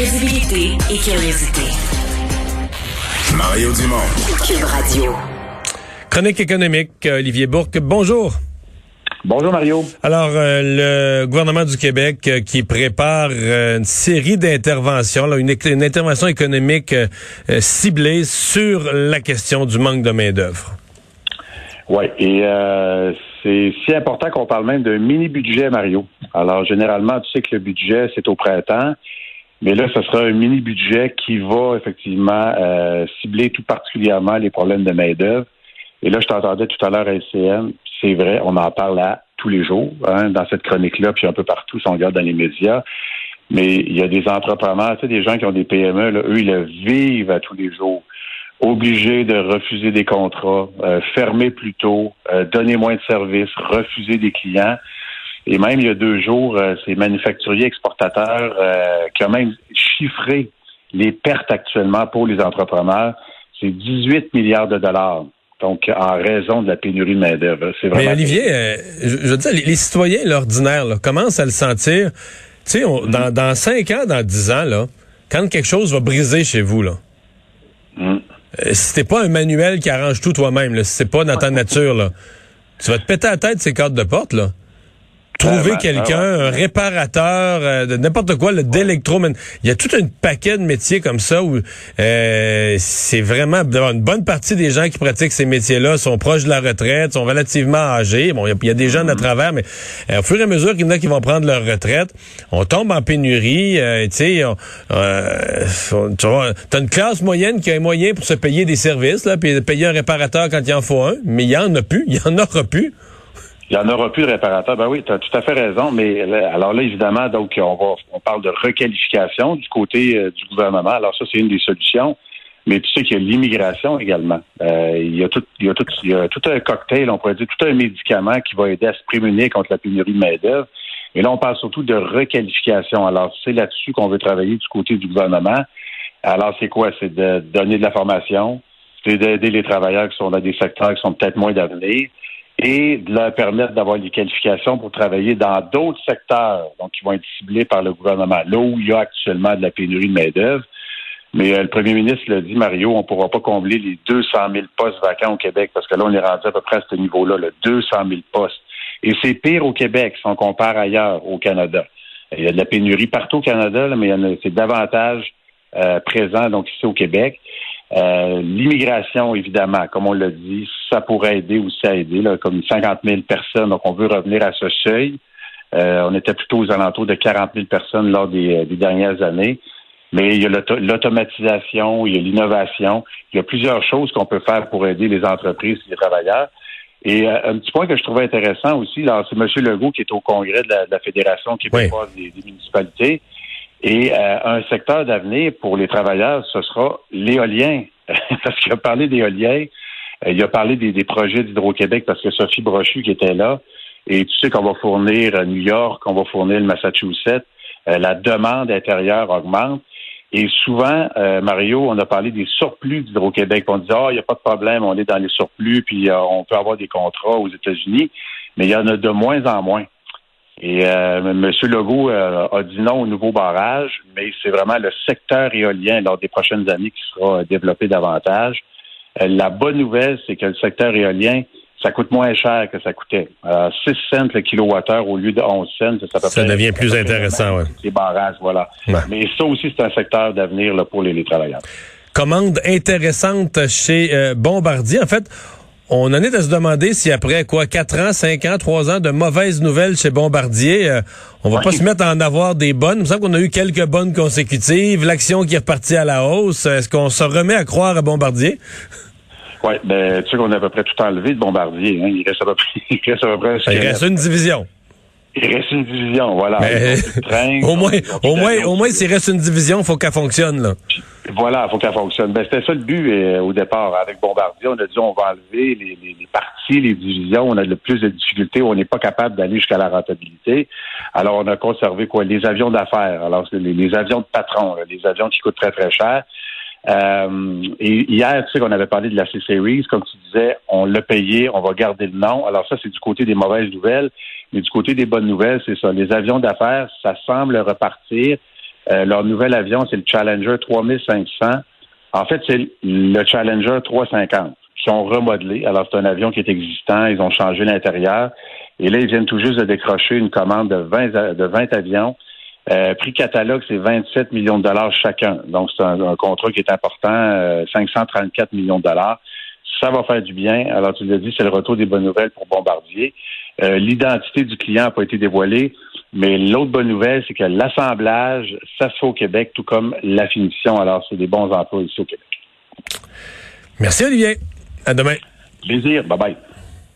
Crédibilité et curiosité. Mario Dumont. Cube Radio. Chronique économique, Olivier Bourque. Bonjour. Bonjour Mario. Alors, euh, le gouvernement du Québec euh, qui prépare euh, une série d'interventions, une, une, intervention économique ciblée sur la question du manque de main-d'œuvre. Oui, et c'est si important qu'on parle même d'un mini-budget, Mario. Alors, généralement, tu sais que le budget, c'est au printemps. Mais là, ce sera un mini-budget qui va effectivement cibler tout particulièrement les problèmes de main-d'œuvre. Et là, je t'entendais tout à l'heure à LCN, c'est vrai, on en parle à tous les jours, hein, dans cette chronique-là, puis un peu partout, si on regarde dans les médias. Mais il y a des entrepreneurs, tu sais, des gens qui ont des PME, là, eux, ils le vivent à tous les jours. Obligés de refuser des contrats, euh, fermer plus tôt, euh, donner moins de services, refuser des clients. Et même il y a deux jours, euh, ces manufacturiers exportateurs qui ont même chiffré les pertes actuellement pour les entrepreneurs. C'est 18 milliards de dollars. Donc, en raison de la pénurie de main-d'œuvre. C'est vraiment. Mais Olivier, euh, je, veux dire, les, citoyens, l'ordinaire, commencent à le sentir. Tu sais, dans, dans 5 ans, dans 10 ans, là, quand quelque chose va briser chez vous, là, mm. euh, si t'es pas un manuel qui arrange tout toi-même, si c'est pas dans ta nature, là, tu vas te péter la tête ces cartes de porte, là trouver quelqu'un, un réparateur, euh, de n'importe quoi, le d'électro. Il y a tout un paquet de métiers comme ça où euh, c'est vraiment une bonne partie des gens qui pratiquent ces métiers-là sont proches de la retraite, sont relativement âgés. Bon, il y, a des jeunes à mm-hmm. travers, mais euh, au fur et à mesure qu'il y en a qui vont prendre leur retraite, on tombe en pénurie. tu sais, tu as une classe moyenne qui a un moyen pour se payer des services, là, puis payer un réparateur quand il en faut un, mais il y en a plus, il y en aura plus. Il n'y en aura plus de réparateur. Ben oui, tu as tout à fait raison. Mais alors là, évidemment, donc on va on parle de requalification du côté euh, du gouvernement. Alors ça, c'est une des solutions. Mais tu sais qu'il y a l'immigration également. Euh, il, y a tout, il, y a tout, il y a tout un cocktail, on pourrait dire, tout un médicament qui va aider à se prémunir contre la pénurie de main-d'œuvre. Et là, on parle surtout de requalification. Alors, c'est là-dessus qu'on veut travailler du côté du gouvernement. Alors, c'est quoi? C'est de donner de la formation, c'est d'aider les travailleurs qui sont dans des secteurs qui sont peut-être moins d'avenir et de leur permettre d'avoir des qualifications pour travailler dans d'autres secteurs, donc qui vont être ciblés par le gouvernement, là où il y a actuellement de la pénurie de main-d'œuvre. Mais euh, le premier ministre l'a dit, Mario, on ne pourra pas combler les 200 000 postes vacants au Québec parce que là, on est rendu à peu près à ce niveau-là, le 200 000 postes. Et c'est pire au Québec si on compare ailleurs au Canada. Il y a de la pénurie partout au Canada, mais c'est davantage euh, présent donc ici au Québec. Euh, l'immigration, évidemment, comme on l'a dit, ça pourrait aider aussi à aider, là, comme 50 000 personnes. Donc, on veut revenir à ce seuil. Euh, on était plutôt aux alentours de 40 000 personnes lors des, dernières années. Mais il y a l'automatisation, il y a l'innovation. Il y a plusieurs choses qu'on peut faire pour aider les entreprises et les travailleurs. Et euh, un petit point que je trouvais intéressant aussi, c'est M. Legault qui est au congrès de la, Fédération québécoise des, des municipalités. Et euh, un secteur d'avenir pour les travailleurs, ce sera l'éolien. parce qu'il a parlé d'éolien, euh, il a parlé des, projets d'Hydro-Québec parce que Sophie Brochu qui était là. Et tu sais qu'on va fournir à New York, qu'on va fournir le Massachusetts. Euh, la demande intérieure augmente. Et souvent, Mario, on a parlé des surplus d'Hydro-Québec. On dit, ah, il n'y a pas de problème, on est dans les surplus, puis on peut avoir des contrats aux États-Unis. Mais il y en a de moins en moins. Et euh, M. Legault euh, a dit non au nouveau barrage, mais c'est vraiment le secteur éolien lors des prochaines années qui sera développé davantage. Euh, la bonne nouvelle, c'est que le secteur éolien, ça coûte moins cher que ça coûtait. 6 cents le kilowattheure au lieu de 11 cents. Ça, ça devient plus intéressant, oui. Les barrages, voilà. Mais ça aussi, c'est un secteur d'avenir pour les, les, travailleurs. Commande intéressante chez Bombardier. En fait, on en est à se demander si après quoi, 4 ans, 5 ans, 3 ans de mauvaises nouvelles chez Bombardier, euh, on va pas se mettre à en avoir des bonnes. Il me semble qu'on a eu quelques bonnes consécutives, l'action qui est repartie à la hausse. Est-ce qu'on se remet à croire à Bombardier? Oui, ben, tu sais qu'on a à peu près tout enlevé de Bombardier. Hein. Il reste à peu près... Il reste, à peu près il reste une division. Il reste une division, voilà. au moins, au moins, au moins, s'il reste une division, il faut qu'elle fonctionne, là. Voilà, il faut qu'elle fonctionne. Ben, c'était ça le but euh, au départ avec Bombardier. On a dit on va enlever les, les, parties, les divisions. On a le plus de difficultés. On n'est pas capable d'aller jusqu'à la rentabilité. Alors, on a conservé quoi? Les avions d'affaires. Alors, les, les, avions de patron, les avions qui coûtent très, très cher. Euh, et hier, tu sais qu'on avait parlé de la C-Series, comme tu disais, on l'a payé, on va garder le nom. Alors ça, c'est du côté des mauvaises nouvelles, mais du côté des bonnes nouvelles, c'est ça. Les avions d'affaires, ça semble repartir. Euh, leur nouvel avion, c'est le Challenger 3500. En fait, c'est le Challenger 350 qui sont remodelés. Alors, c'est un avion qui est existant. Ils ont changé l'intérieur. Et là, ils viennent tout juste de décrocher une commande de 20, de 20 avions. Euh, prix catalogue, c'est 27 millions de dollars chacun. Donc, c'est un, contrat qui est important, 534 euh, millions de dollars. Ça va faire du bien. Alors, tu l'as dit, c'est le retour des bonnes nouvelles pour Bombardier. Euh, l'identité du client n'a pas été dévoilée. Mais l'autre bonne nouvelle, c'est que l'assemblage, ça se fait au Québec, tout comme la finition. Alors, c'est des bons emplois ici au Québec. Merci, Olivier. À demain. Plaisir. Bye bye.